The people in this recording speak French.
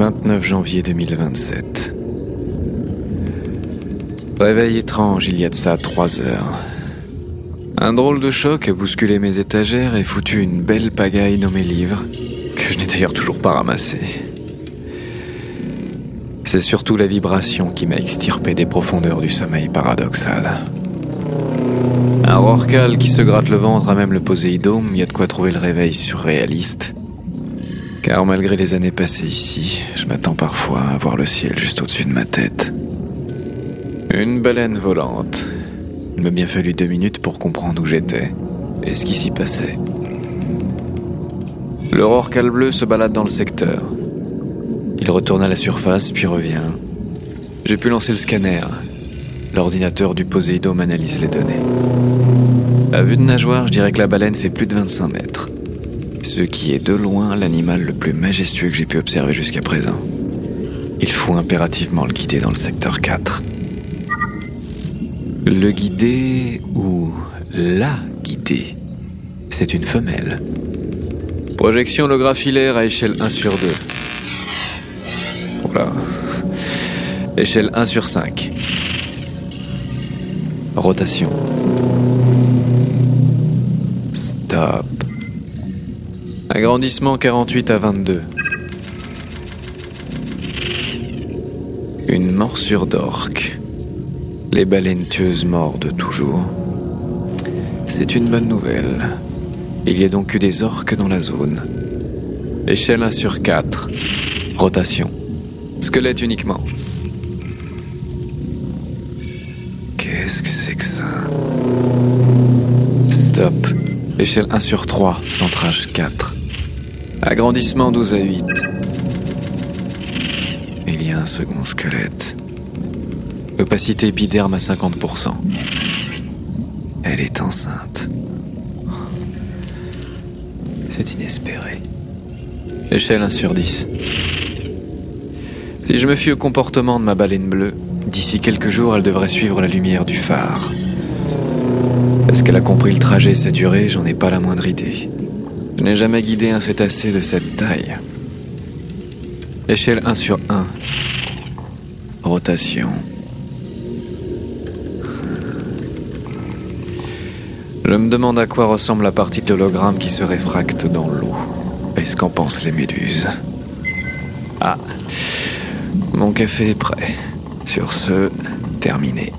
29 janvier 2027. Réveil étrange il y a de ça trois heures. Un drôle de choc a bousculé mes étagères et foutu une belle pagaille dans mes livres, que je n'ai d'ailleurs toujours pas ramassés. C'est surtout la vibration qui m'a extirpé des profondeurs du sommeil paradoxal. Un rorcal qui se gratte le ventre à même le poséidome, y a de quoi trouver le réveil surréaliste. Car malgré les années passées ici, je m'attends parfois à voir le ciel juste au-dessus de ma tête. Une baleine volante. Il m'a bien fallu deux minutes pour comprendre où j'étais et ce qui s'y passait. Le rorcal bleu se balade dans le secteur. Il retourne à la surface puis revient. J'ai pu lancer le scanner. L'ordinateur du Poséidome analyse les données. À vue de nageoire, je dirais que la baleine fait plus de 25 mètres. Ce qui est de loin l'animal le plus majestueux que j'ai pu observer jusqu'à présent. Il faut impérativement le guider dans le secteur 4. Le guider ou la guider, c'est une femelle. Projection holographilaire à échelle 1 sur 2. Voilà. Échelle 1 sur 5. Rotation. Stop. Agrandissement 48 à 22. Une morsure d'orque. Les baleines tueuses mordent toujours. C'est une bonne nouvelle. Il y a donc eu des orques dans la zone. Échelle 1 sur 4. Rotation. Squelette uniquement. Qu'est-ce que c'est que ça? Stop. Échelle 1 sur 3. Centrage 4. Agrandissement 12 à 8. Il y a un second squelette. Opacité épiderme à 50%. Elle est enceinte. C'est inespéré. Échelle 1 sur 10. Si je me fie au comportement de ma baleine bleue, d'ici quelques jours, elle devrait suivre la lumière du phare. Est-ce qu'elle a compris le trajet et sa durée? J'en ai pas la moindre idée. Je n'ai jamais guidé un cétacé de cette taille. Échelle 1 sur 1. Rotation. Je me demande à quoi ressemble la partie de l'hologramme qui se réfracte dans l'eau. Est-ce qu'en pensent les méduses? Ah, mon café est prêt. Sur ce, terminé.